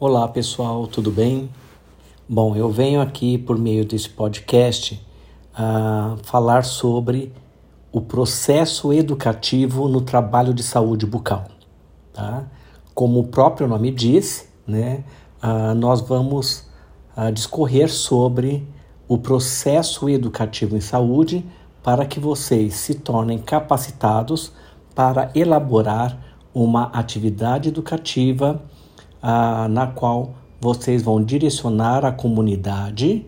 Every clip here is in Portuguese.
Olá pessoal, tudo bem? Bom, eu venho aqui por meio desse podcast uh, falar sobre o processo educativo no trabalho de saúde bucal. Tá? Como o próprio nome diz, né, uh, nós vamos uh, discorrer sobre o processo educativo em saúde para que vocês se tornem capacitados para elaborar uma atividade educativa ah, na qual vocês vão direcionar a comunidade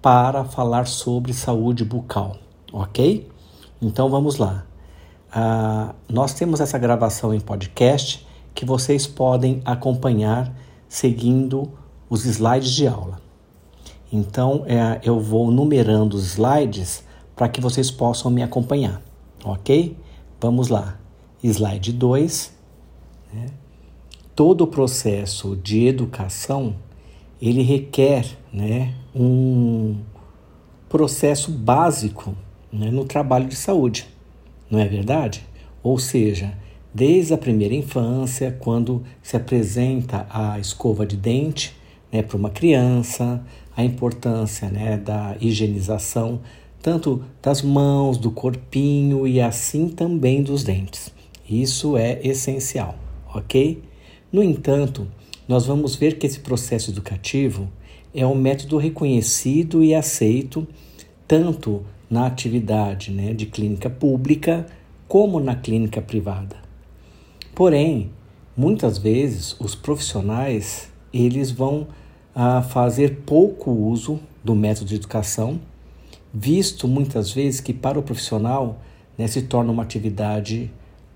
para falar sobre saúde bucal, ok? Então vamos lá. Ah, nós temos essa gravação em podcast que vocês podem acompanhar seguindo os slides de aula. Então é, eu vou numerando os slides para que vocês possam me acompanhar, ok? Vamos lá. Slide 2. Né? Todo o processo de educação ele requer né, um processo básico né, no trabalho de saúde, não é verdade? Ou seja, desde a primeira infância, quando se apresenta a escova de dente né, para uma criança, a importância né, da higienização tanto das mãos, do corpinho e assim também dos dentes. Isso é essencial, ok? No entanto, nós vamos ver que esse processo educativo é um método reconhecido e aceito tanto na atividade né, de clínica pública como na clínica privada. Porém, muitas vezes os profissionais eles vão ah, fazer pouco uso do método de educação, visto muitas vezes que para o profissional né, se torna uma atividade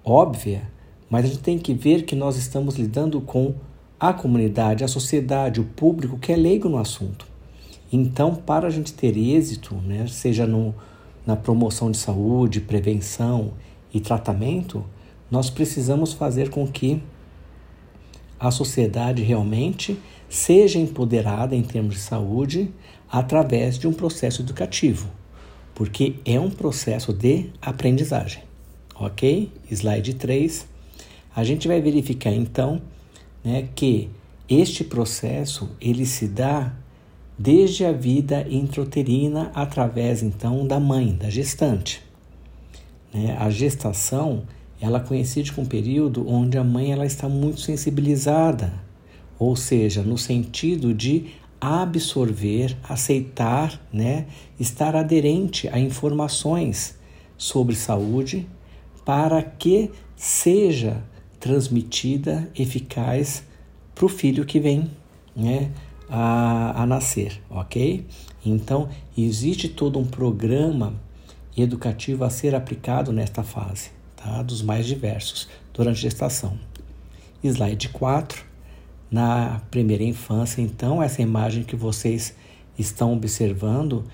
óbvia mas a gente tem que ver que nós estamos lidando com a comunidade, a sociedade, o público que é leigo no assunto. Então, para a gente ter êxito, né, seja no, na promoção de saúde, prevenção e tratamento, nós precisamos fazer com que a sociedade realmente seja empoderada em termos de saúde através de um processo educativo, porque é um processo de aprendizagem. Ok? Slide 3 a gente vai verificar então né, que este processo ele se dá desde a vida intrauterina através então da mãe, da gestante. Né? A gestação ela coincide com um período onde a mãe ela está muito sensibilizada, ou seja, no sentido de absorver, aceitar, né, estar aderente a informações sobre saúde para que seja transmitida, eficaz para o filho que vem né, a, a nascer, ok? Então, existe todo um programa educativo a ser aplicado nesta fase, tá? dos mais diversos, durante a gestação. Slide 4. Na primeira infância, então, essa imagem que vocês estão observando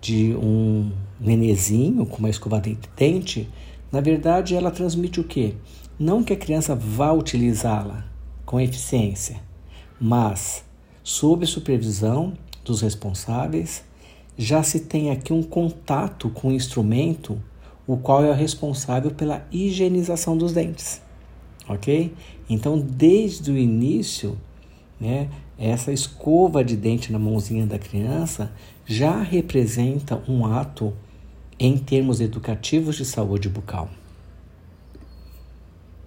de um nenezinho com uma escova de dente, na verdade, ela transmite o quê? Não que a criança vá utilizá-la com eficiência, mas sob supervisão dos responsáveis, já se tem aqui um contato com o instrumento, o qual é o responsável pela higienização dos dentes. Ok? Então, desde o início, né, essa escova de dente na mãozinha da criança já representa um ato em termos educativos de saúde bucal.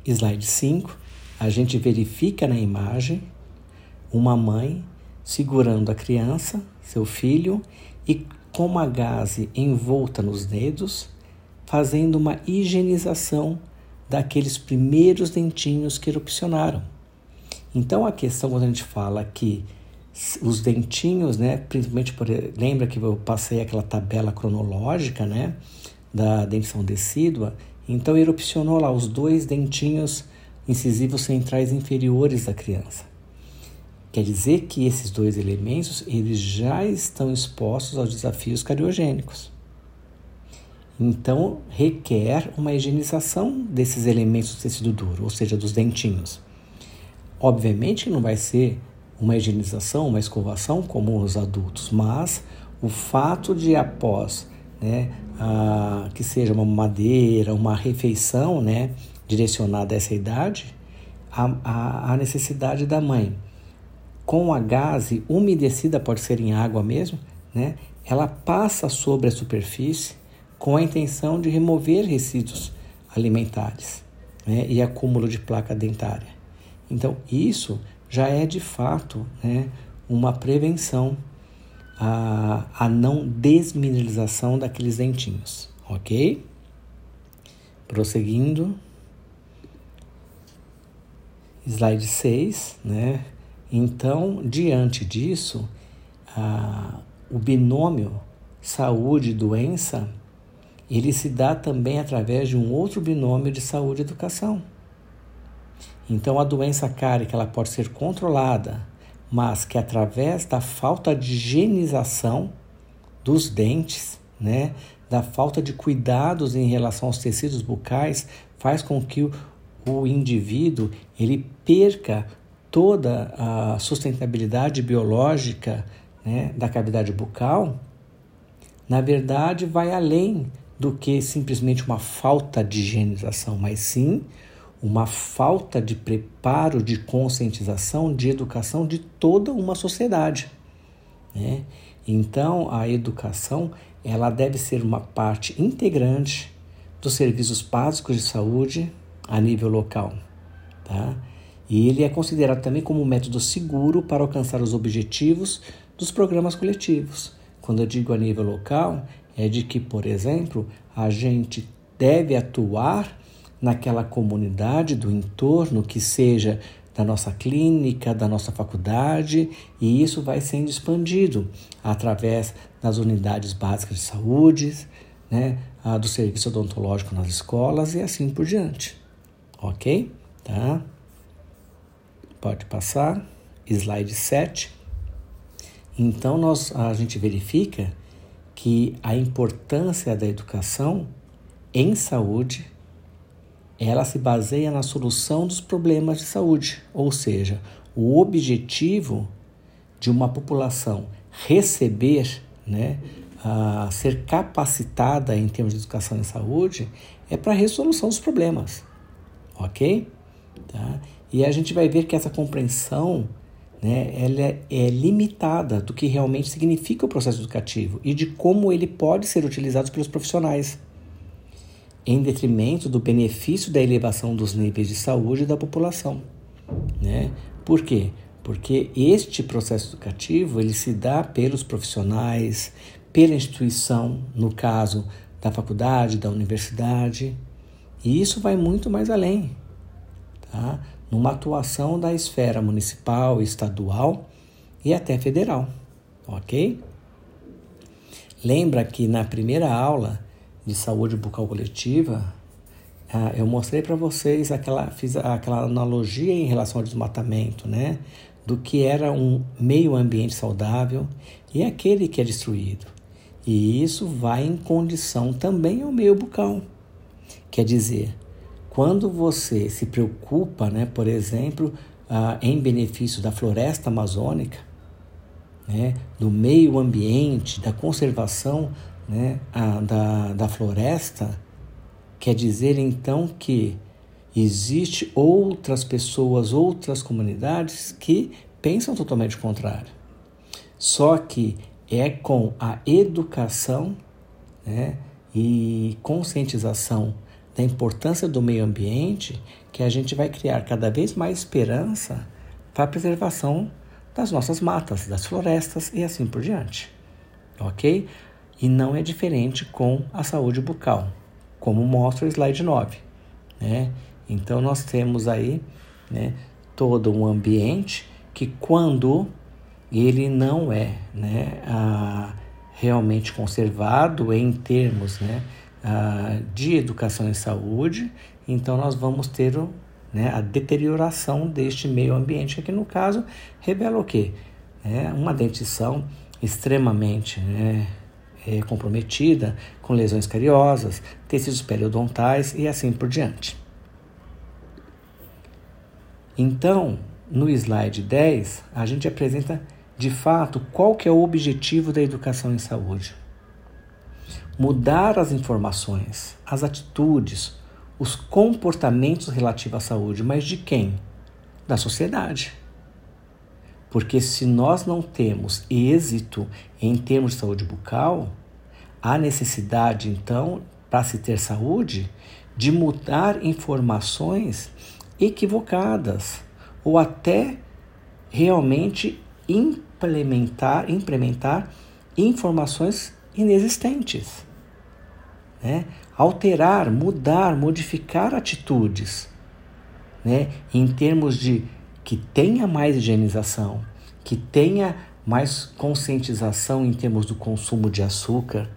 Slide 5, a gente verifica na imagem uma mãe segurando a criança, seu filho, e com uma gaze envolta nos dedos, fazendo uma higienização daqueles primeiros dentinhos que erupcionaram. Então a questão quando a gente fala que os dentinhos, né, principalmente por, lembra que eu passei aquela tabela cronológica, né, da dentição decídua, então erupcionou lá os dois dentinhos incisivos centrais inferiores da criança. Quer dizer que esses dois elementos eles já estão expostos aos desafios cariogênicos. Então requer uma higienização desses elementos do tecido duro, ou seja, dos dentinhos. Obviamente não vai ser uma higienização, uma escovação como os adultos, mas o fato de após né, que seja uma madeira, uma refeição né, direcionada a essa idade, a, a, a necessidade da mãe com a gase umedecida, pode ser em água mesmo, né? ela passa sobre a superfície com a intenção de remover resíduos alimentares né? e acúmulo de placa dentária. Então, isso já é de fato né, uma prevenção à, à não desmineralização daqueles dentinhos, ok? Prosseguindo. Slide 6, né? Então, diante disso, o binômio saúde-doença, ele se dá também através de um outro binômio de saúde e educação. Então, a doença cárica ela pode ser controlada, mas que através da falta de higienização dos dentes, né, da falta de cuidados em relação aos tecidos bucais, faz com que o, indivíduo ele perca toda a sustentabilidade biológica né, da cavidade bucal, na verdade vai além do que simplesmente uma falta de higienização, mas sim uma falta de preparo, de conscientização, de educação de toda uma sociedade. Né? Então, a educação ela deve ser uma parte integrante dos serviços básicos de saúde a nível local. Tá? E ele é considerado também como um método seguro para alcançar os objetivos dos programas coletivos. Quando eu digo a nível local, é de que, por exemplo, a gente deve atuar naquela comunidade do entorno que seja da nossa clínica, da nossa faculdade, e isso vai sendo expandido através das unidades básicas de saúde, né, do serviço odontológico nas escolas e assim por diante. Ok? Tá? Pode passar. Slide 7. Então nós, a gente verifica que a importância da educação em saúde ela se baseia na solução dos problemas de saúde, ou seja, o objetivo de uma população receber, né, a ser capacitada em termos de educação e saúde é para a resolução dos problemas, ok? Tá? E a gente vai ver que essa compreensão né, ela é, é limitada do que realmente significa o processo educativo e de como ele pode ser utilizado pelos profissionais, em detrimento do benefício da elevação dos níveis de saúde da população. Né? Por quê? Porque este processo educativo ele se dá pelos profissionais, pela instituição, no caso da faculdade, da universidade, e isso vai muito mais além. Tá? numa atuação da esfera municipal, estadual e até federal, ok? Lembra que na primeira aula de saúde bucal coletiva ah, eu mostrei para vocês aquela fiz aquela analogia em relação ao desmatamento, né? Do que era um meio ambiente saudável e aquele que é destruído. E isso vai em condição também ao meio bucal. Quer dizer, quando você se preocupa, né, por exemplo, ah, em benefício da floresta amazônica, né, do meio ambiente, da conservação né, a, da, da floresta, quer dizer então que existe outras pessoas, outras comunidades que pensam totalmente o contrário. Só que é com a educação né, e conscientização da importância do meio ambiente que a gente vai criar cada vez mais esperança para a preservação das nossas matas, das florestas e assim por diante. Ok? E não é diferente com a saúde bucal, como mostra o slide 9. Né? Então, nós temos aí né, todo um ambiente que, quando ele não é né, a, realmente conservado em termos né, ah, de educação e saúde, então nós vamos ter né, a deterioração deste meio ambiente, que no caso revela o quê? É uma dentição extremamente né, é, comprometida, com lesões cariosas, tecidos periodontais e assim por diante. Então, no slide 10, a gente apresenta de fato qual que é o objetivo da educação em saúde mudar as informações, as atitudes, os comportamentos relativos à saúde, mas de quem? Da sociedade. Porque se nós não temos êxito em termos de saúde bucal, há necessidade, então, para se ter saúde, de mudar informações equivocadas ou até realmente implementar, implementar informações inexistentes. Né? Alterar, mudar, modificar atitudes né? em termos de que tenha mais higienização, que tenha mais conscientização em termos do consumo de açúcar,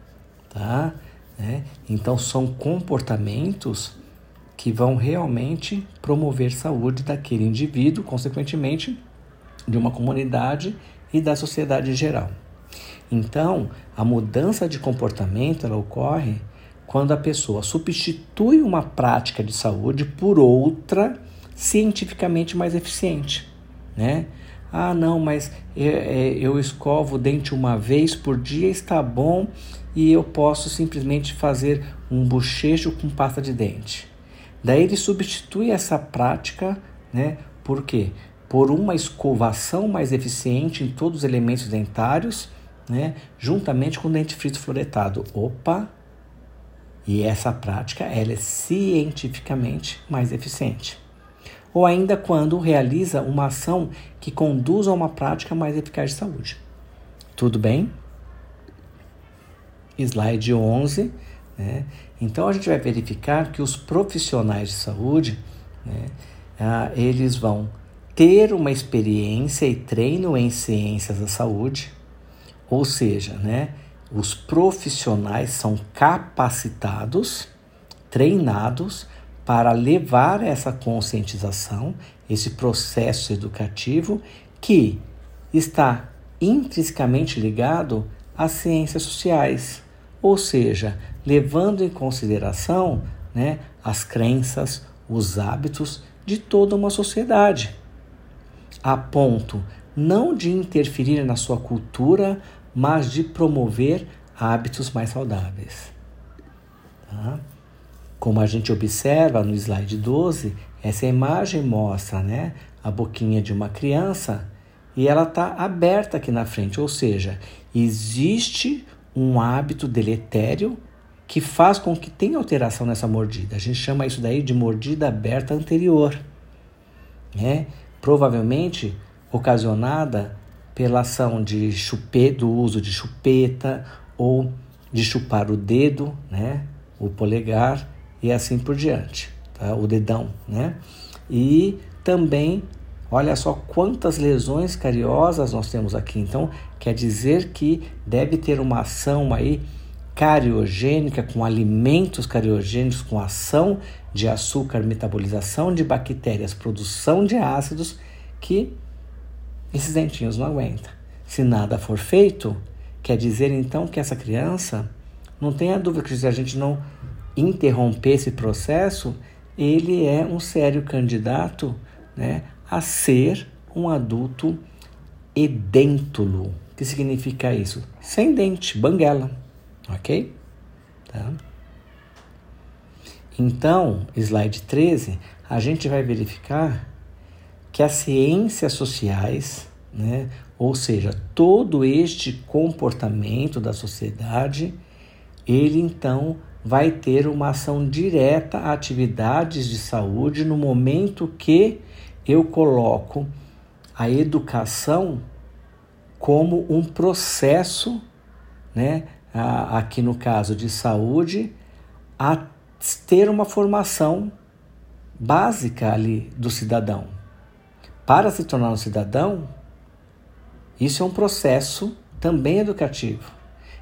tá? Né? Então são comportamentos que vão realmente promover saúde daquele indivíduo, consequentemente de uma comunidade e da sociedade em geral. Então, a mudança de comportamento ela ocorre quando a pessoa substitui uma prática de saúde por outra cientificamente mais eficiente, né? Ah, não, mas eu, é, eu escovo o dente uma vez por dia, está bom, e eu posso simplesmente fazer um bochecho com pasta de dente. Daí ele substitui essa prática, né? Por quê? Por uma escovação mais eficiente em todos os elementos dentários, né? Juntamente com o dentifrício fluoretado. Opa! E essa prática ela é cientificamente mais eficiente ou ainda quando realiza uma ação que conduz a uma prática mais eficaz de saúde. Tudo bem? Slide 11. Né? Então a gente vai verificar que os profissionais de saúde, né, ah, eles vão ter uma experiência e treino em ciências da saúde, ou seja, né, os profissionais são capacitados, treinados para levar essa conscientização, esse processo educativo que está intrinsecamente ligado às ciências sociais, ou seja, levando em consideração né, as crenças, os hábitos de toda uma sociedade, a ponto não de interferir na sua cultura, mas de promover hábitos mais saudáveis. Tá? Como a gente observa no slide 12, essa imagem mostra né, a boquinha de uma criança e ela está aberta aqui na frente, ou seja, existe um hábito deletério que faz com que tenha alteração nessa mordida. A gente chama isso daí de mordida aberta anterior, né? provavelmente ocasionada pela ação de chupeta, do uso de chupeta ou de chupar o dedo, né? o polegar, e assim por diante, tá? o dedão, né? E também, olha só quantas lesões cariosas nós temos aqui. Então, quer dizer que deve ter uma ação aí cariogênica, com alimentos cariogênicos, com ação de açúcar, metabolização de bactérias, produção de ácidos, que esses dentinhos não aguentam. Se nada for feito, quer dizer então que essa criança, não tenha dúvida que a gente não interromper esse processo, ele é um sério candidato né, a ser um adulto edêntulo. O que significa isso? Sem dente, banguela, ok? Tá? Então, slide 13, a gente vai verificar que as ciências sociais, né, ou seja, todo este comportamento da sociedade, ele então vai ter uma ação direta a atividades de saúde no momento que eu coloco a educação como um processo, né, aqui no caso de saúde, a ter uma formação básica ali do cidadão. Para se tornar um cidadão, isso é um processo também educativo,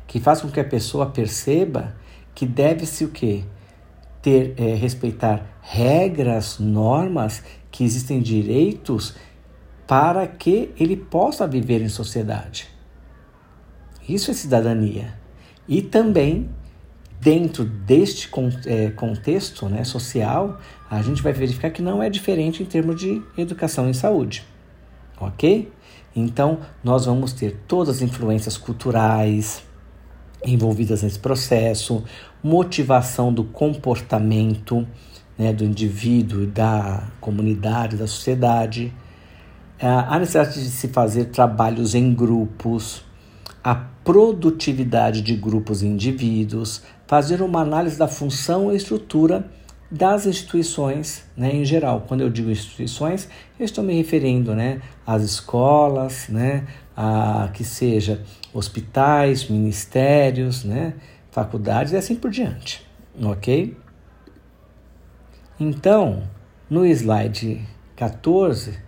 que faz com que a pessoa perceba que deve-se o quê? Ter, é, respeitar regras, normas, que existem direitos para que ele possa viver em sociedade. Isso é cidadania. E também, dentro deste é, contexto né, social, a gente vai verificar que não é diferente em termos de educação e saúde. Ok? Então, nós vamos ter todas as influências culturais, envolvidas nesse processo, motivação do comportamento né, do indivíduo, da comunidade, da sociedade, a necessidade de se fazer trabalhos em grupos, a produtividade de grupos e indivíduos, fazer uma análise da função e estrutura das instituições né, em geral. Quando eu digo instituições, eu estou me referindo né, às escolas, né, a, que seja hospitais, ministérios, né, faculdades e assim por diante. Ok? Então, no slide 14,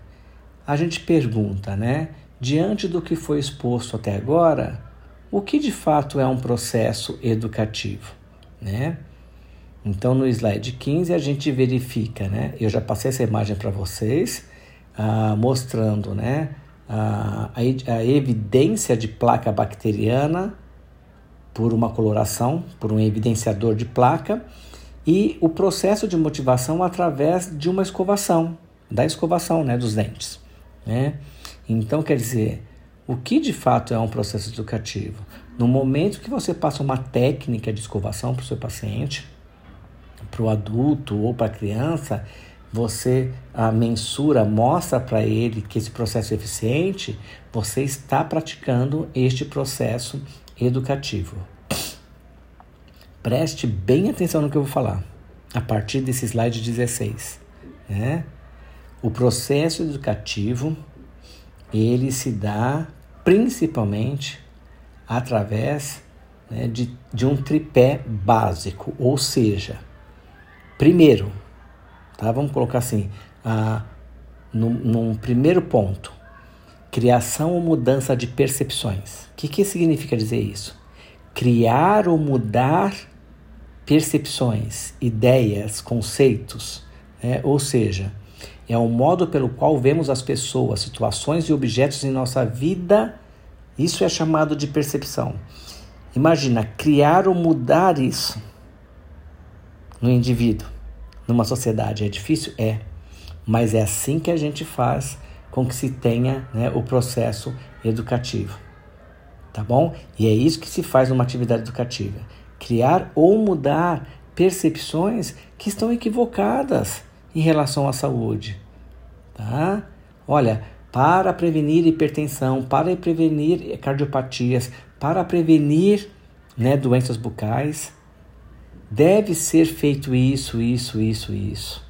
a gente pergunta, né? Diante do que foi exposto até agora, o que de fato é um processo educativo, né? Então, no slide 15, a gente verifica, né? Eu já passei essa imagem para vocês, ah, mostrando, né? A, a, evidência de placa bacteriana por uma coloração, por um evidenciador de placa, e o processo de motivação através de uma escovação, da escovação né, dos dentes. Né? Então, quer dizer, o que de fato é um processo educativo? No momento que você passa uma técnica de escovação para o seu paciente, para o adulto ou para a criança, você a mensura, mostra para ele que esse processo é eficiente, você está praticando este processo educativo. Preste bem atenção no que eu vou falar a partir desse slide 16. Né? O processo educativo ele se dá principalmente através né, de, de um tripé básico, ou seja, primeiro, Tá? Vamos colocar assim, ah, num, num primeiro ponto, criação ou mudança de percepções. O que, que significa dizer isso? Criar ou mudar percepções, ideias, conceitos, né? ou seja, é o modo pelo qual vemos as pessoas, situações e objetos em nossa vida. Isso é chamado de percepção. Imagina criar ou mudar isso no indivíduo numa sociedade. É difícil? É. Mas é assim que a gente faz com que se tenha né, o processo educativo. Tá bom? E é isso que se faz numa atividade educativa. Criar ou mudar percepções que estão equivocadas em relação à saúde. Tá? Olha, para prevenir hipertensão, para prevenir cardiopatias, para prevenir né, doenças bucais, Deve ser feito isso, isso, isso, isso.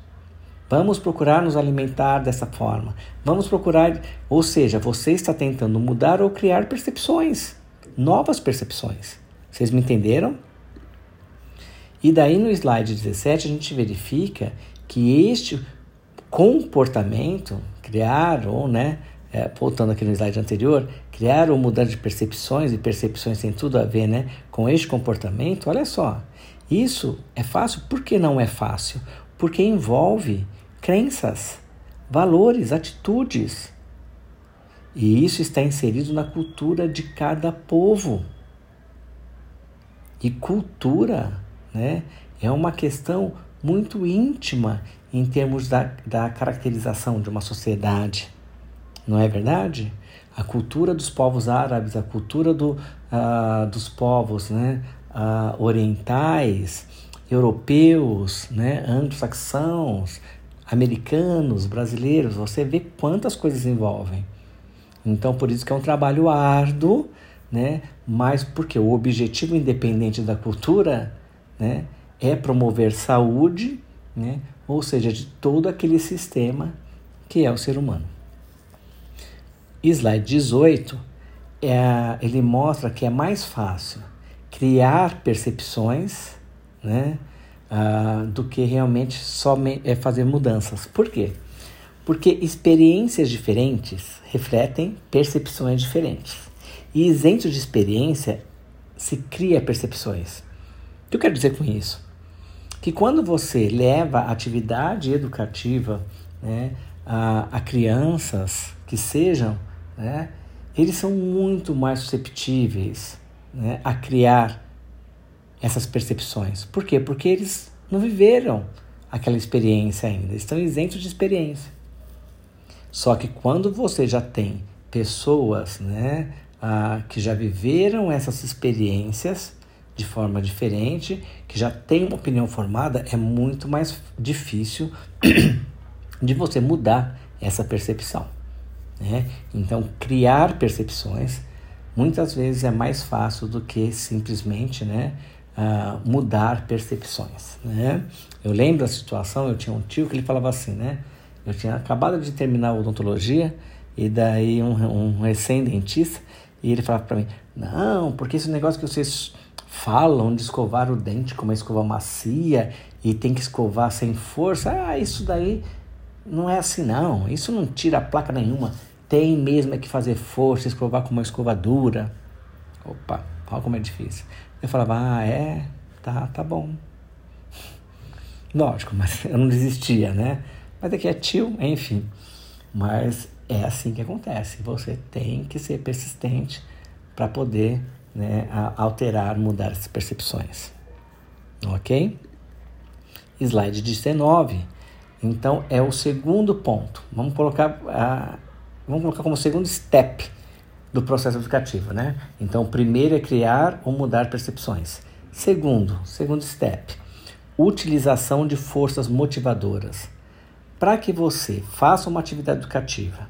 Vamos procurar nos alimentar dessa forma. Vamos procurar, ou seja, você está tentando mudar ou criar percepções, novas percepções. Vocês me entenderam? E daí no slide 17 a gente verifica que este comportamento, criar ou, né, é, voltando aqui no slide anterior, criar ou mudar de percepções, e percepções tem tudo a ver né, com este comportamento, olha só, isso é fácil? Por que não é fácil? Porque envolve crenças, valores, atitudes. E isso está inserido na cultura de cada povo. E cultura né, é uma questão muito íntima em termos da, da caracterização de uma sociedade. Não é verdade? A cultura dos povos árabes, a cultura do, uh, dos povos né, uh, orientais, europeus, né, anglo-saxãos, americanos, brasileiros, você vê quantas coisas envolvem. Então, por isso que é um trabalho árduo, né? Mas porque o objetivo independente da cultura, né, é promover saúde, né? Ou seja, de todo aquele sistema que é o ser humano. Slide 18, é, ele mostra que é mais fácil criar percepções, né? Uh, do que realmente só é fazer mudanças. Por quê? Porque experiências diferentes refletem percepções diferentes. E isento de experiência se cria percepções. O que eu quero dizer com isso? Que quando você leva a atividade educativa né, a, a crianças que sejam, né, eles são muito mais susceptíveis né, a criar essas percepções. Por quê? Porque eles não viveram aquela experiência ainda, estão isentos de experiência. Só que quando você já tem pessoas né, que já viveram essas experiências de forma diferente, que já tem uma opinião formada, é muito mais difícil de você mudar essa percepção. Né? Então, criar percepções muitas vezes é mais fácil do que simplesmente né, uh, mudar percepções. Né? Eu lembro da situação, eu tinha um tio que ele falava assim, né? Eu tinha acabado de terminar a odontologia e daí um, um recém-dentista e ele falava para mim, não, porque esse negócio que vocês falam de escovar o dente com uma escova macia e tem que escovar sem força, ah, isso daí não é assim não, isso não tira placa nenhuma, tem mesmo é que fazer força, escovar com uma escova dura. Opa, olha como é difícil. Eu falava, ah, é, tá, tá bom. Lógico, mas eu não desistia, né? Mas aqui é tio, enfim. Mas é assim que acontece. Você tem que ser persistente para poder né, alterar, mudar essas percepções. Ok? Slide 19. Então, é o segundo ponto. Vamos colocar, a, vamos colocar como segundo step do processo educativo, né? Então, primeiro é criar ou mudar percepções. Segundo, segundo step, utilização de forças motivadoras. Para que você faça uma atividade educativa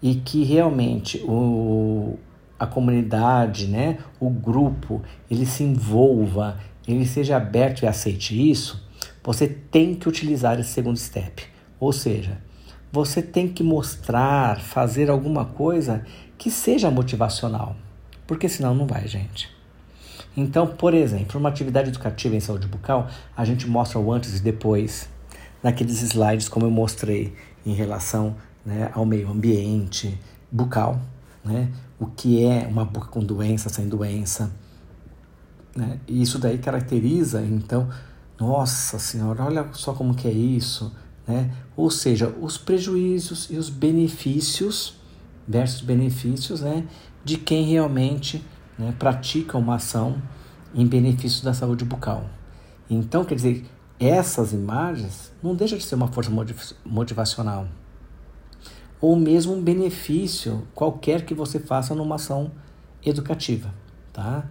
e que realmente o, a comunidade, né, o grupo, ele se envolva, ele seja aberto e aceite isso, você tem que utilizar esse segundo step. Ou seja, você tem que mostrar, fazer alguma coisa que seja motivacional, porque senão não vai, gente. Então, por exemplo, uma atividade educativa em saúde bucal, a gente mostra o antes e depois, naqueles slides como eu mostrei em relação né, ao meio ambiente bucal, né? o que é uma boca com doença, sem doença. Né? E isso daí caracteriza, então, nossa senhora, olha só como que é isso. Né? Ou seja, os prejuízos e os benefícios versus benefícios né, de quem realmente né, pratica uma ação em benefício da saúde bucal. Então, quer dizer, essas imagens não deixam de ser uma força motivacional ou mesmo um benefício qualquer que você faça numa ação educativa, tá?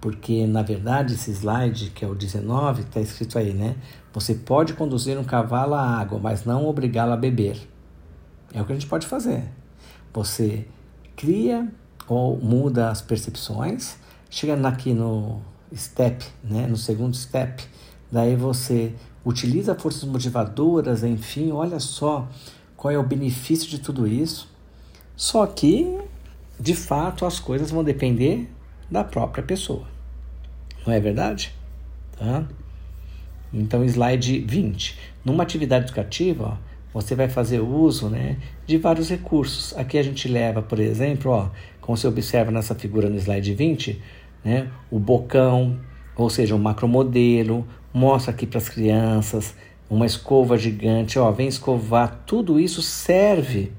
Porque na verdade esse slide, que é o 19, está escrito aí, né? Você pode conduzir um cavalo à água, mas não obrigá-lo a beber. É o que a gente pode fazer. Você cria ou muda as percepções, chegando aqui no step, né, no segundo step, daí você utiliza forças motivadoras, enfim, olha só, qual é o benefício de tudo isso. Só que, de fato, as coisas vão depender da própria pessoa. Não é verdade? Tá? Então, slide 20. Numa atividade educativa, ó, você vai fazer uso né, de vários recursos. Aqui a gente leva, por exemplo, ó, como você observa nessa figura no slide 20, né, o bocão, ou seja, um macromodelo, mostra aqui para as crianças uma escova gigante, ó, vem escovar, tudo isso serve,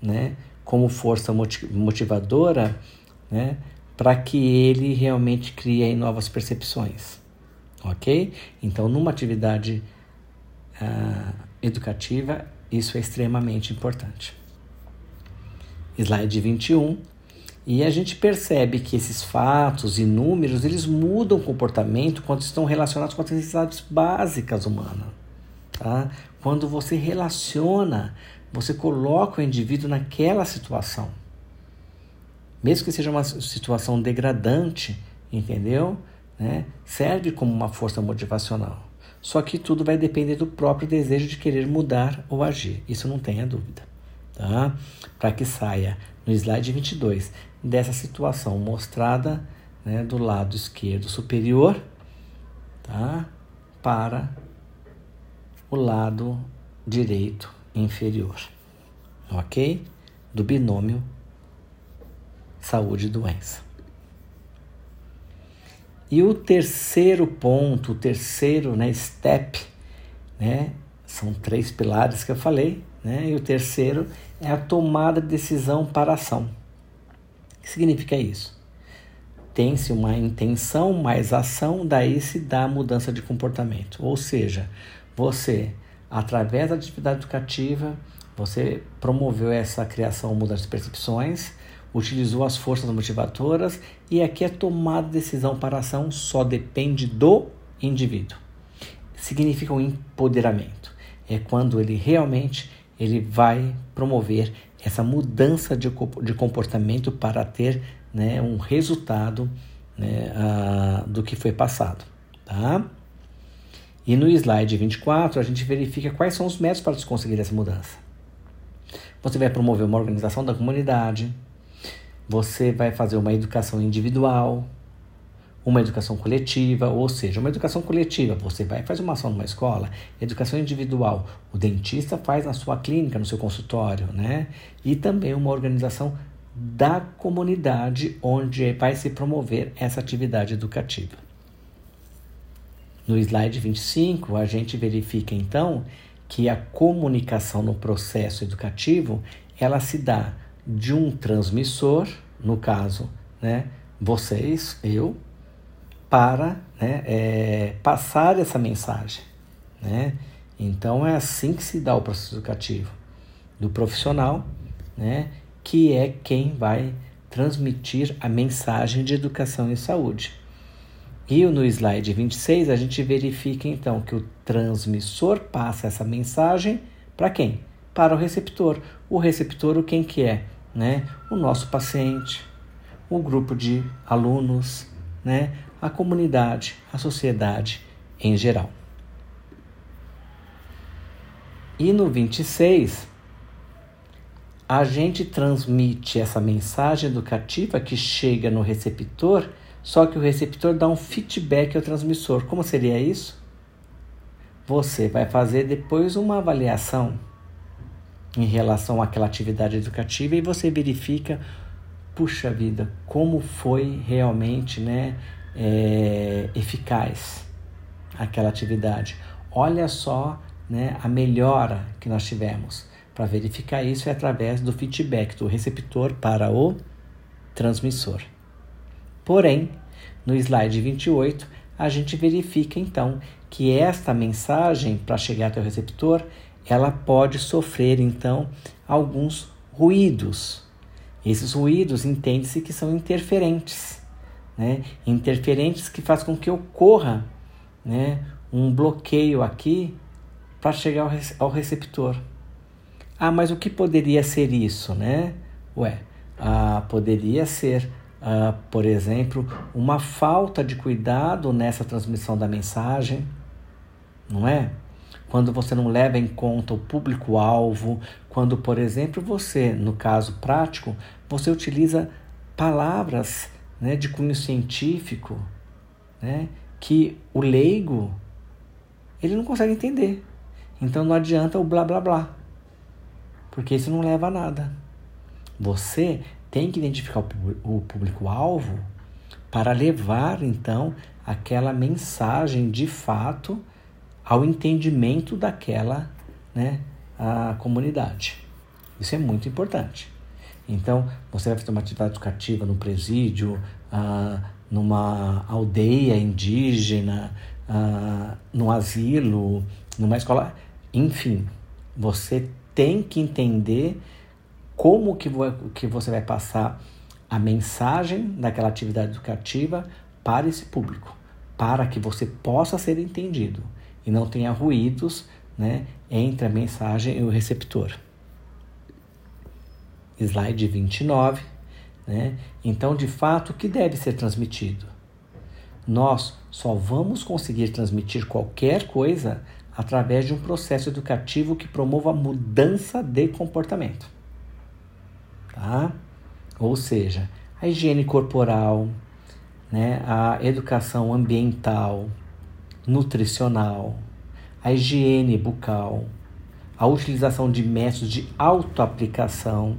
né, como força motivadora, né, para que ele realmente crie novas percepções, ok? Então, numa atividade uh, educativa, isso é extremamente importante. Slide 21. E a gente percebe que esses fatos e números, eles mudam o comportamento quando estão relacionados com as necessidades básicas humanas. Tá? Quando você relaciona, você coloca o indivíduo naquela situação. Mesmo que seja uma situação degradante, entendeu? Né? Serve como uma força motivacional. Só que tudo vai depender do próprio desejo de querer mudar ou agir. Isso não tenha dúvida. Tá? Para que saia no slide 22 dessa situação mostrada né, do lado esquerdo superior tá? para o lado direito inferior, ok? Do binômio saúde e doença. E o terceiro ponto, o terceiro né, step, né, são três pilares que eu falei, né, e o terceiro é a tomada de decisão para ação. O que significa isso? Tem-se uma intenção mais ação, daí se dá mudança de comportamento. Ou seja, você, através da atividade educativa, você promoveu essa criação, mudança de percepções, utilizou as forças motivadoras e aqui a tomada de decisão para ação só depende do indivíduo. Significa um empoderamento. É quando ele realmente ele vai promover essa mudança de, de comportamento para ter né, um resultado né, do que foi passado. Tá? E no slide 24, a gente verifica quais são os métodos para se conseguir essa mudança. Você vai promover uma organização da comunidade, você vai fazer uma educação individual, uma educação coletiva, ou seja, uma educação coletiva, você vai fazer uma ação numa escola, educação individual, o dentista faz na sua clínica, no seu consultório, né? E também uma organização da comunidade onde vai se promover essa atividade educativa. No slide 25, a gente verifica então que a comunicação no processo educativo, ela se dá de um transmissor, no caso, né, vocês, eu, para né, é, passar essa mensagem. Né? Então é assim que se dá o processo educativo do profissional, né, que é quem vai transmitir a mensagem de educação e saúde. E no slide 26 a gente verifica então que o transmissor passa essa mensagem para quem? Para o receptor. O receptor, o quem que é? Né? O nosso paciente, o grupo de alunos, né? a comunidade, a sociedade em geral. E no 26, a gente transmite essa mensagem educativa que chega no receptor, só que o receptor dá um feedback ao transmissor. Como seria isso? Você vai fazer depois uma avaliação em relação àquela atividade educativa e você verifica, puxa vida, como foi realmente né, é, eficaz aquela atividade. Olha só né, a melhora que nós tivemos. Para verificar isso é através do feedback do receptor para o transmissor. Porém, no slide 28, a gente verifica então que esta mensagem para chegar até o receptor, ela pode sofrer então alguns ruídos. Esses ruídos entende-se que são interferentes, né? Interferentes que faz com que ocorra, né, um bloqueio aqui para chegar ao receptor. Ah, mas o que poderia ser isso, né? Ué, ah, poderia ser, ah, por exemplo, uma falta de cuidado nessa transmissão da mensagem, não é? Quando você não leva em conta o público-alvo, quando, por exemplo, você, no caso prático, você utiliza palavras né, de cunho científico, né, que o leigo ele não consegue entender. Então não adianta o blá blá blá porque isso não leva a nada. Você tem que identificar o público-alvo para levar então aquela mensagem de fato ao entendimento daquela né, a comunidade. Isso é muito importante. Então, você vai fazer uma atividade educativa no presídio, ah, numa aldeia indígena, ah, no asilo, numa escola, enfim, você tem que entender como que, que você vai passar a mensagem daquela atividade educativa para esse público, para que você possa ser entendido e não tenha ruídos né, entre a mensagem e o receptor. Slide 29. Né? Então, de fato, o que deve ser transmitido? Nós só vamos conseguir transmitir qualquer coisa através de um processo educativo que promova mudança de comportamento. Tá? Ou seja, a higiene corporal, né, a educação ambiental, nutricional, a higiene bucal, a utilização de métodos de autoaplicação,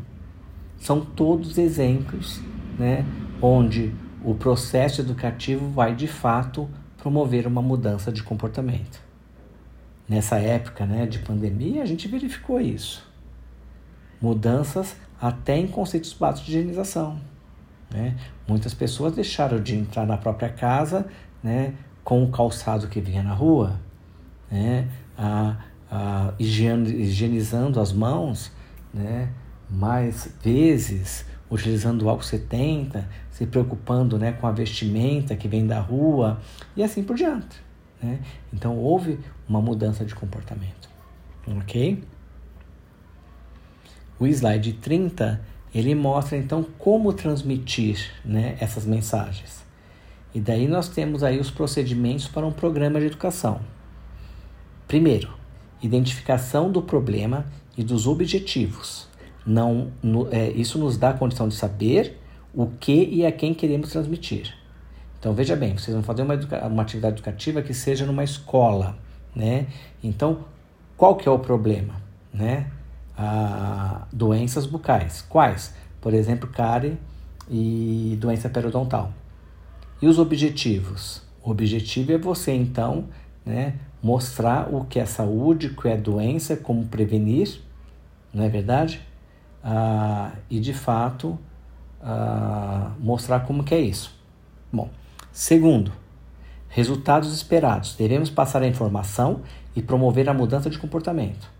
são todos exemplos né, onde o processo educativo vai de fato promover uma mudança de comportamento nessa época né, de pandemia, a gente verificou isso. Mudanças até em conceitos básicos de higienização. Né? Muitas pessoas deixaram de entrar na própria casa né, com o calçado que vinha na rua, né? a, a higienizando as mãos né, mais vezes, utilizando o álcool 70, se preocupando né, com a vestimenta que vem da rua e assim por diante. Né? Então houve uma mudança de comportamento. Ok? O slide 30 ele mostra então como transmitir né, essas mensagens. E daí nós temos aí os procedimentos para um programa de educação. Primeiro, identificação do problema e dos objetivos. Não, no, é, isso nos dá a condição de saber o que e a quem queremos transmitir. Então veja bem, vocês vão fazer uma, uma atividade educativa que seja numa escola, né? Então qual que é o problema, né? Ah, doenças bucais. Quais? Por exemplo, cárie e doença periodontal. E os objetivos? O objetivo é você então, né, mostrar o que é saúde, o que é doença, como prevenir, não é verdade? Ah, e de fato ah, mostrar como que é isso. Bom, segundo, resultados esperados. Devemos passar a informação e promover a mudança de comportamento.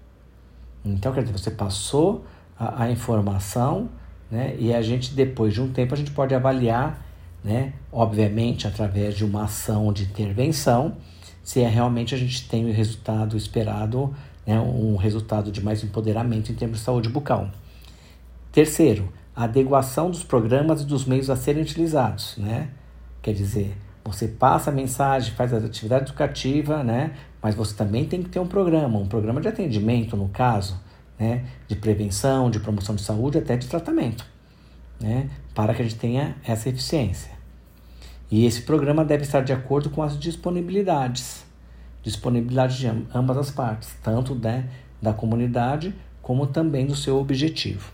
Então, quer dizer, você passou a, a informação, né, e a gente depois de um tempo a gente pode avaliar, né, obviamente através de uma ação de intervenção, se é realmente a gente tem o resultado esperado, né, um resultado de mais empoderamento em termos de saúde bucal. Terceiro, a adequação dos programas e dos meios a serem utilizados, né? Quer dizer, você passa a mensagem, faz a atividade educativa, né? Mas você também tem que ter um programa, um programa de atendimento, no caso, né? De prevenção, de promoção de saúde, até de tratamento, né? Para que a gente tenha essa eficiência. E esse programa deve estar de acordo com as disponibilidades, disponibilidade de ambas as partes, tanto né, da comunidade como também do seu objetivo.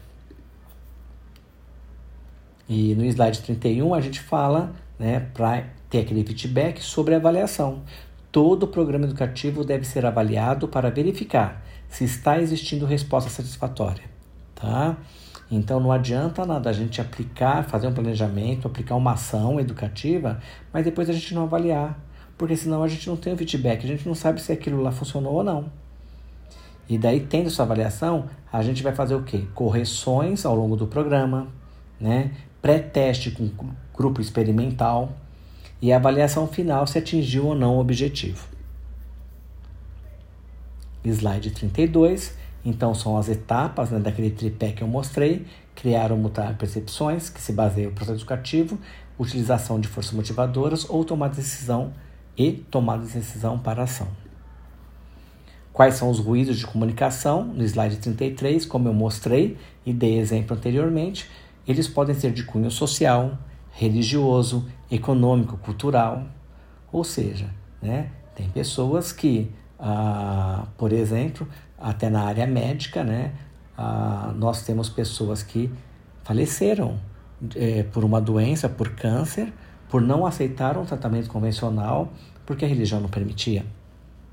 E no slide 31 a gente fala, né, para ter aquele feedback sobre a avaliação. Todo programa educativo deve ser avaliado para verificar se está existindo resposta satisfatória, tá? Então não adianta nada a gente aplicar, fazer um planejamento, aplicar uma ação educativa, mas depois a gente não avaliar, porque senão a gente não tem o feedback, a gente não sabe se aquilo lá funcionou ou não. E daí, tendo essa avaliação, a gente vai fazer o quê? Correções ao longo do programa, né? Pré-teste com grupo experimental e avaliação final se atingiu ou não o objetivo. Slide 32 então, são as etapas né, daquele tripé que eu mostrei: criar ou mutar percepções, que se baseia no processo educativo, utilização de forças motivadoras ou tomar decisão e tomada de decisão para ação. Quais são os ruídos de comunicação? No slide 33, como eu mostrei e dei exemplo anteriormente, eles podem ser de cunho social, religioso, econômico, cultural. Ou seja, né, tem pessoas que, ah, por exemplo, até na área médica, né? Ah, nós temos pessoas que faleceram é, por uma doença, por câncer, por não aceitar um tratamento convencional, porque a religião não permitia.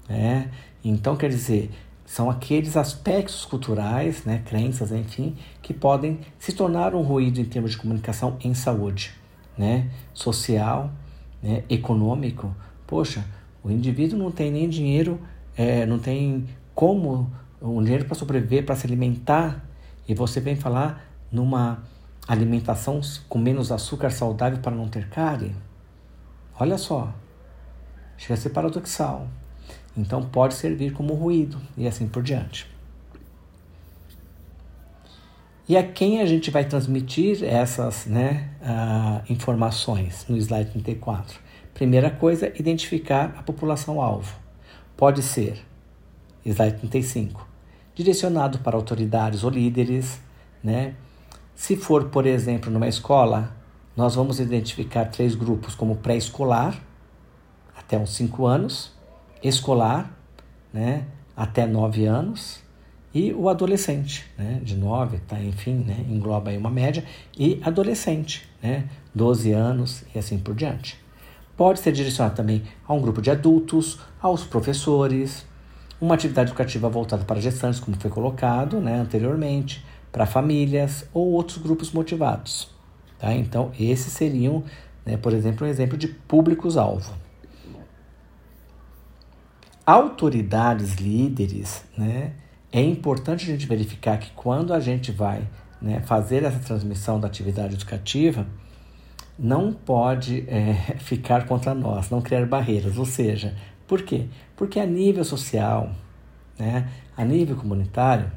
Né? Então, quer dizer, são aqueles aspectos culturais, né, crenças, enfim, que podem se tornar um ruído em termos de comunicação em saúde, né, social, né, econômico. Poxa, o indivíduo não tem nem dinheiro, é, não tem como um dinheiro para sobreviver, para se alimentar, e você vem falar numa alimentação com menos açúcar saudável para não ter cárie? Olha só, chega a ser paradoxal. Então pode servir como ruído e assim por diante. E a quem a gente vai transmitir essas né, uh, informações no slide 34? Primeira coisa, identificar a população-alvo. Pode ser slide 35, direcionado para autoridades ou líderes, né? Se for, por exemplo, numa escola, nós vamos identificar três grupos como pré-escolar, até uns 5 anos, escolar, né, até 9 anos, e o adolescente, né, de 9, tá, enfim, né, engloba aí uma média, e adolescente, né, 12 anos e assim por diante. Pode ser direcionado também a um grupo de adultos, aos professores, uma atividade educativa voltada para gestantes, como foi colocado né, anteriormente, para famílias ou outros grupos motivados. Tá? Então, esses seriam, né, por exemplo, um exemplo de públicos-alvo. Autoridades líderes, né, é importante a gente verificar que quando a gente vai né, fazer essa transmissão da atividade educativa, não pode é, ficar contra nós, não criar barreiras, ou seja, por quê? Porque a nível social, né, a nível comunitário,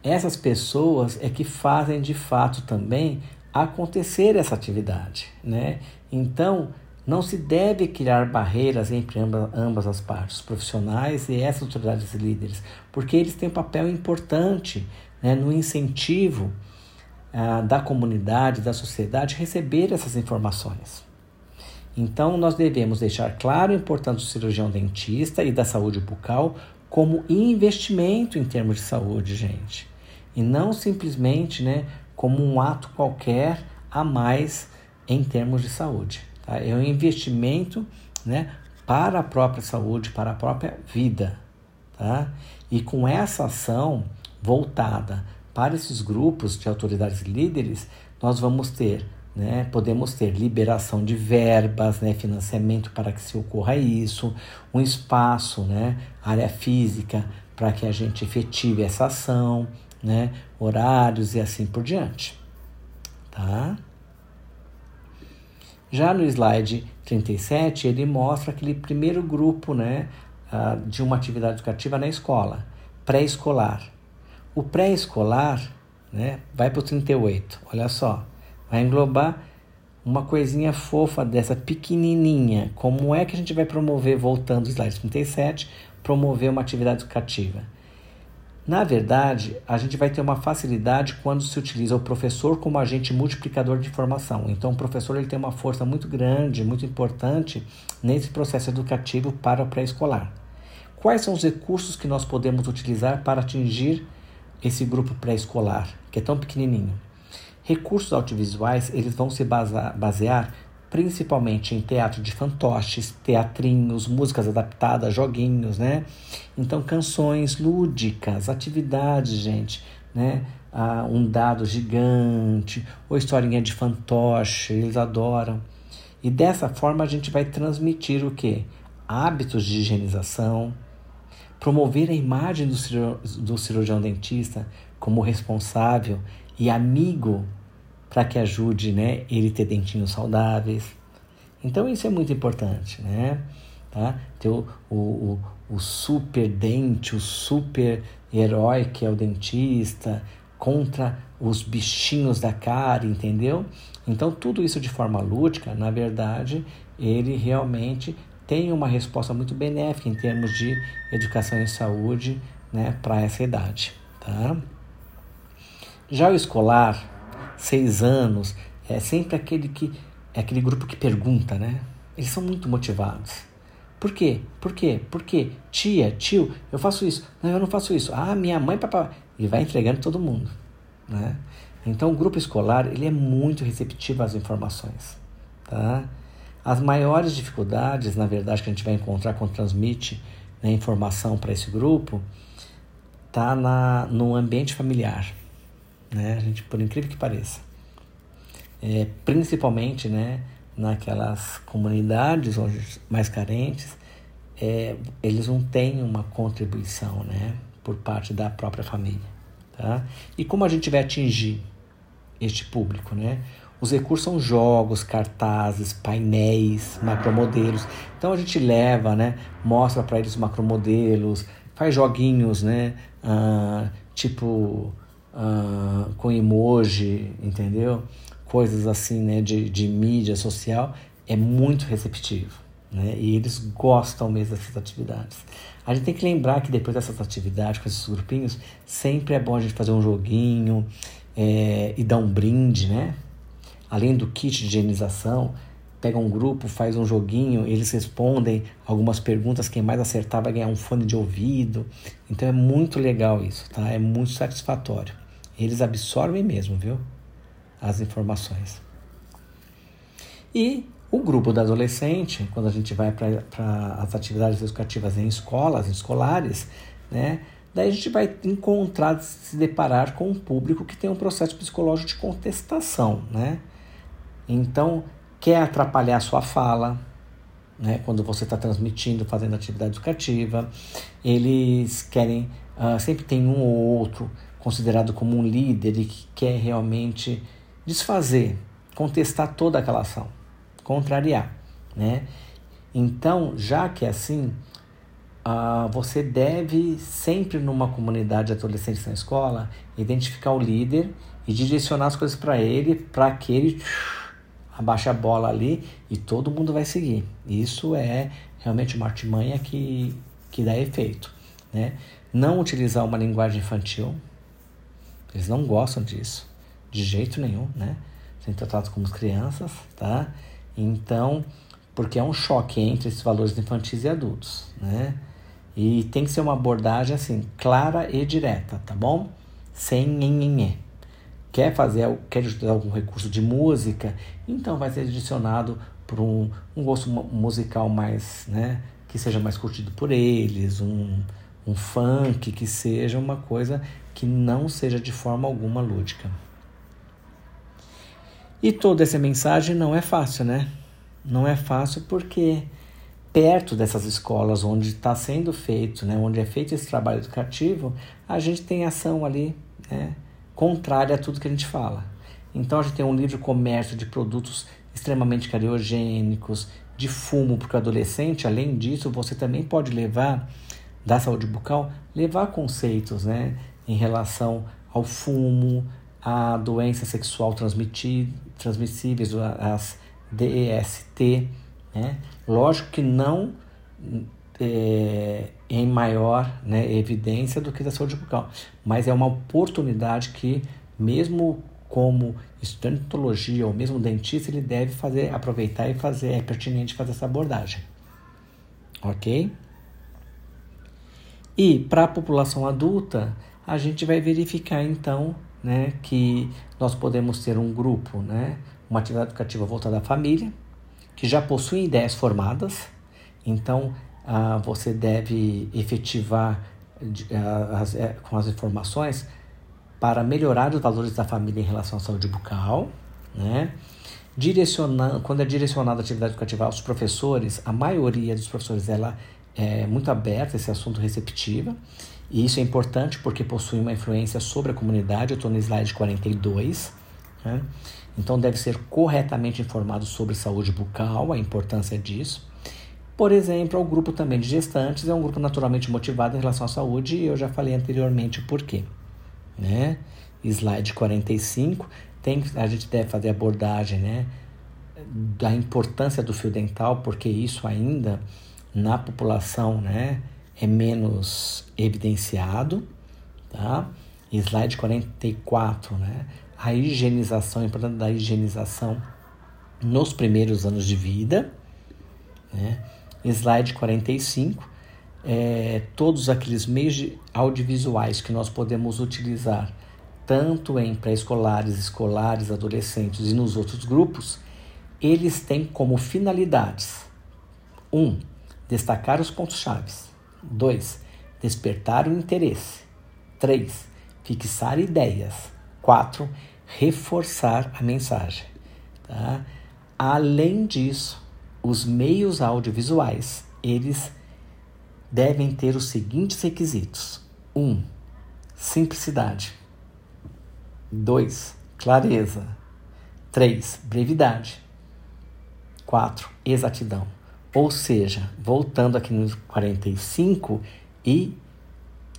essas pessoas é que fazem de fato também acontecer essa atividade, né? Então, não se deve criar barreiras entre ambas as partes, profissionais e essas autoridades líderes, porque eles têm um papel importante né, no incentivo ah, da comunidade, da sociedade receber essas informações. Então, nós devemos deixar claro a importância do cirurgião dentista e da saúde bucal como investimento em termos de saúde, gente. E não simplesmente né, como um ato qualquer a mais em termos de saúde. Tá? É um investimento né, para a própria saúde, para a própria vida. Tá? E com essa ação voltada para esses grupos de autoridades líderes, nós vamos ter né? Podemos ter liberação de verbas, né? financiamento para que se ocorra isso, um espaço, né? área física para que a gente efetive essa ação, né? horários e assim por diante. Tá? Já no slide 37, ele mostra aquele primeiro grupo né, ah, de uma atividade educativa na escola, pré-escolar. O pré-escolar né, vai para o 38, olha só vai englobar uma coisinha fofa dessa pequenininha. Como é que a gente vai promover, voltando ao slide 37, promover uma atividade educativa? Na verdade, a gente vai ter uma facilidade quando se utiliza o professor como agente multiplicador de informação. Então, o professor ele tem uma força muito grande, muito importante nesse processo educativo para o pré-escolar. Quais são os recursos que nós podemos utilizar para atingir esse grupo pré-escolar, que é tão pequenininho? Recursos audiovisuais eles vão se basear principalmente em teatro de fantoches, teatrinhos, músicas adaptadas, joguinhos, né? Então, canções lúdicas, atividades, gente, né? Ah, um dado gigante, ou historinha de fantoche, eles adoram. E dessa forma a gente vai transmitir o que? Hábitos de higienização, promover a imagem do cirurgião dentista como responsável e amigo para que ajude né, ele ter dentinhos saudáveis. Então isso é muito importante, né? Tá? Ter o, o, o super dente, o super herói que é o dentista, contra os bichinhos da cara, entendeu? Então tudo isso de forma lúdica, na verdade, ele realmente tem uma resposta muito benéfica em termos de educação e saúde né, para essa idade. Tá? Já o escolar, seis anos, é sempre aquele que é aquele grupo que pergunta, né? Eles são muito motivados. Por quê? Por quê? Por quê? Tia, tio, eu faço isso. Não, eu não faço isso. Ah, minha mãe, papai. E vai entregando todo mundo, né? Então, o grupo escolar, ele é muito receptivo às informações, tá? As maiores dificuldades, na verdade, que a gente vai encontrar quando transmite né, informação para esse grupo, tá na, no ambiente familiar né? A gente, por incrível que pareça. É, principalmente, né, naquelas comunidades hoje mais carentes, é, eles não têm uma contribuição, né, por parte da própria família, tá? E como a gente vai atingir este público, né? Os recursos são jogos, cartazes, painéis, macromodelos. Então a gente leva, né? Mostra para eles macromodelos, faz joguinhos, né? Ah, tipo uh, com emoji, entendeu? Coisas assim, né, de, de mídia social, é muito receptivo, né? E eles gostam mesmo dessas atividades. A gente tem que lembrar que depois dessas atividades com esses grupinhos, sempre é bom a gente fazer um joguinho é, e dar um brinde, né? Além do kit de higienização, pega um grupo, faz um joguinho, eles respondem algumas perguntas, quem mais acertar vai ganhar um fone de ouvido. Então é muito legal isso, tá? É muito satisfatório. Eles absorvem mesmo, viu? As informações. E o grupo da adolescente, quando a gente vai para as atividades educativas em escolas, em escolares, né? Daí a gente vai encontrar, se deparar com um público que tem um processo psicológico de contestação, né? Então, quer atrapalhar a sua fala, né? Quando você está transmitindo, fazendo atividade educativa, eles querem, uh, sempre tem um ou outro considerado como um líder e que quer realmente desfazer, contestar toda aquela ação, contrariar, né? Então, já que é assim, uh, você deve sempre numa comunidade de adolescentes na escola identificar o líder e direcionar as coisas para ele, para que ele abaixe a bola ali e todo mundo vai seguir. Isso é realmente uma artimanha que, que dá efeito. Né? Não utilizar uma linguagem infantil, eles não gostam disso, de jeito nenhum, né? Sendo tratados como crianças, tá? Então, porque é um choque entre esses valores infantis e adultos, né? E tem que ser uma abordagem assim, clara e direta, tá bom? Sem nhenhenhê. Quer fazer, quer usar algum recurso de música, então vai ser direcionado para um, um gosto musical mais, né? Que seja mais curtido por eles, um, um funk, que seja uma coisa que não seja de forma alguma lúdica. E toda essa mensagem não é fácil, né? Não é fácil porque perto dessas escolas onde está sendo feito, né, onde é feito esse trabalho educativo, a gente tem ação ali né, contrária a tudo que a gente fala. Então a gente tem um livre comércio de produtos extremamente cariogênicos, de fumo, porque o adolescente, além disso, você também pode levar, da saúde bucal, levar conceitos né, em relação ao fumo, a doenças sexual transmissíveis, as DEST, né? Lógico que não é, em maior né, evidência do que da saúde bucal, mas é uma oportunidade que, mesmo como estudante ou mesmo dentista, ele deve fazer, aproveitar e fazer, é pertinente fazer essa abordagem. Ok? E para a população adulta, a gente vai verificar então né, que nós podemos ter um grupo, né, uma atividade educativa voltada à família, que já possuem ideias formadas, então ah, você deve efetivar ah, as, é, com as informações para melhorar os valores da família em relação à saúde bucal, né? Direcionando, quando é direcionada a atividade educativa aos professores, a maioria dos professores ela é muito aberta esse assunto receptiva, e isso é importante porque possui uma influência sobre a comunidade. Eu estou no slide 42. Né? Então, deve ser corretamente informado sobre saúde bucal, a importância disso. Por exemplo, o grupo também de gestantes é um grupo naturalmente motivado em relação à saúde e eu já falei anteriormente o porquê. Né? Slide 45, tem, a gente deve fazer abordagem né, da importância do fio dental, porque isso ainda na população né, é menos evidenciado. Tá? Slide 44, né? a higienização, a importância da higienização nos primeiros anos de vida. Né? Slide 45, é, todos aqueles meios audiovisuais que nós podemos utilizar, tanto em pré-escolares, escolares, adolescentes e nos outros grupos, eles têm como finalidades: 1. Um, destacar os pontos-chave. 2. Despertar o interesse. 3. Fixar ideias. 4 reforçar a mensagem. Tá? Além disso, os meios audiovisuais, eles devem ter os seguintes requisitos. 1. Um, simplicidade. 2. Clareza. 3. Brevidade. 4. Exatidão. Ou seja, voltando aqui no 45 e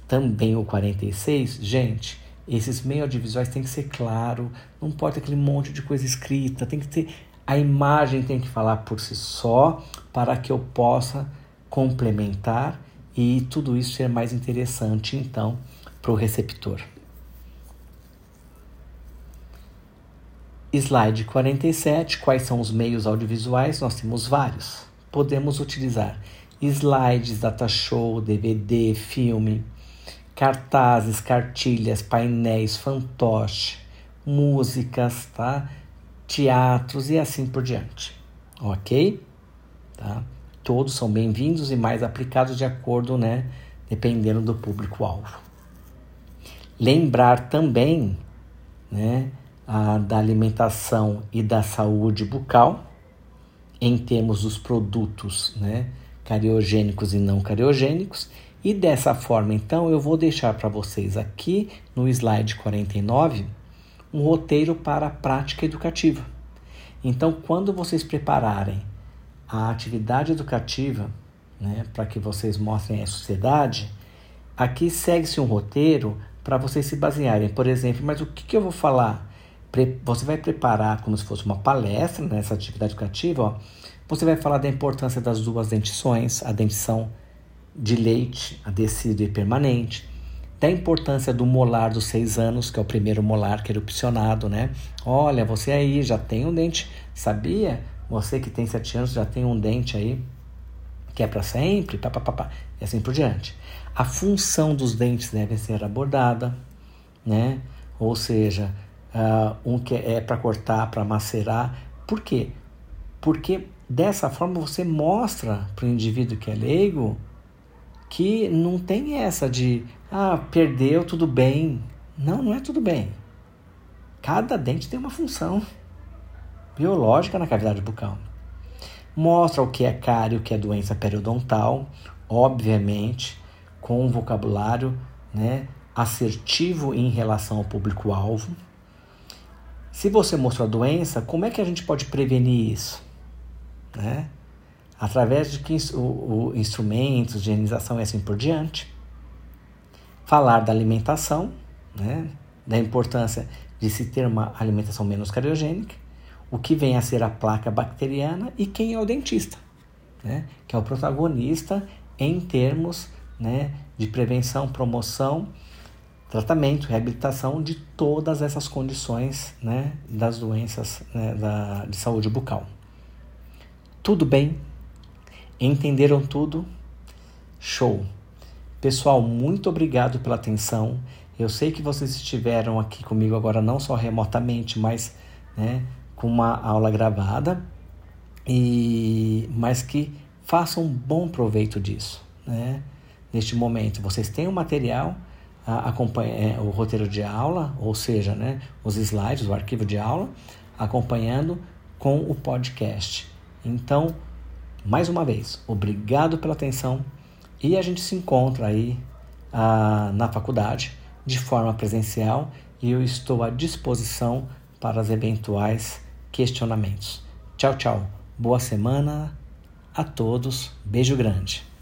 também o 46, gente, esses meios audiovisuais tem que ser claro, não pode ter aquele monte de coisa escrita, tem que ter a imagem tem que falar por si só para que eu possa complementar e tudo isso ser mais interessante então para o receptor. Slide 47, quais são os meios audiovisuais? Nós temos vários. Podemos utilizar slides, data show, DVD, filme, cartazes, cartilhas, painéis, fantoche, músicas, tá? Teatros e assim por diante. Ok? Tá? Todos são bem-vindos e mais aplicados de acordo, né? Dependendo do público-alvo. Lembrar também, né? A, da alimentação e da saúde bucal, em termos dos produtos, né? Cariogênicos e não cariogênicos e dessa forma, então, eu vou deixar para vocês aqui no slide 49 um roteiro para a prática educativa. Então, quando vocês prepararem a atividade educativa, né, para que vocês mostrem à sociedade, aqui segue-se um roteiro para vocês se basearem. Por exemplo, mas o que, que eu vou falar? Você vai preparar como se fosse uma palestra nessa atividade educativa. Ó. Você vai falar da importância das duas dentições, a dentição de leite, a decídua e permanente, da importância do molar dos seis anos, que é o primeiro molar que é erupcionado, né? Olha, você aí já tem um dente, sabia? Você que tem sete anos já tem um dente aí que é para sempre, pá, pá, pá, pá, e assim por diante. A função dos dentes deve ser abordada, né? Ou seja, uh, um que é para cortar, para macerar. Por quê? Porque dessa forma você mostra para o indivíduo que é leigo que não tem essa de ah, perdeu, tudo bem. Não, não é tudo bem. Cada dente tem uma função biológica na cavidade bucal. Mostra o que é cárie, o que é doença periodontal, obviamente, com um vocabulário né, assertivo em relação ao público-alvo. Se você mostrou a doença, como é que a gente pode prevenir isso? Né? Através de que, o, o, instrumentos de higienização e assim por diante. Falar da alimentação, né? da importância de se ter uma alimentação menos cariogênica, o que vem a ser a placa bacteriana e quem é o dentista, né? que é o protagonista em termos né, de prevenção, promoção, tratamento, reabilitação de todas essas condições né, das doenças né, da, de saúde bucal. Tudo bem? Entenderam tudo? Show! Pessoal, muito obrigado pela atenção. Eu sei que vocês estiveram aqui comigo agora, não só remotamente, mas né, com uma aula gravada, e mas que façam um bom proveito disso. Né? neste momento. Vocês têm o material, a, acompanha, é, o roteiro de aula, ou seja, né, os slides, o arquivo de aula, acompanhando com o podcast. Então, mais uma vez, obrigado pela atenção e a gente se encontra aí ah, na faculdade de forma presencial e eu estou à disposição para os eventuais questionamentos. Tchau, tchau. Boa semana a todos. Beijo grande.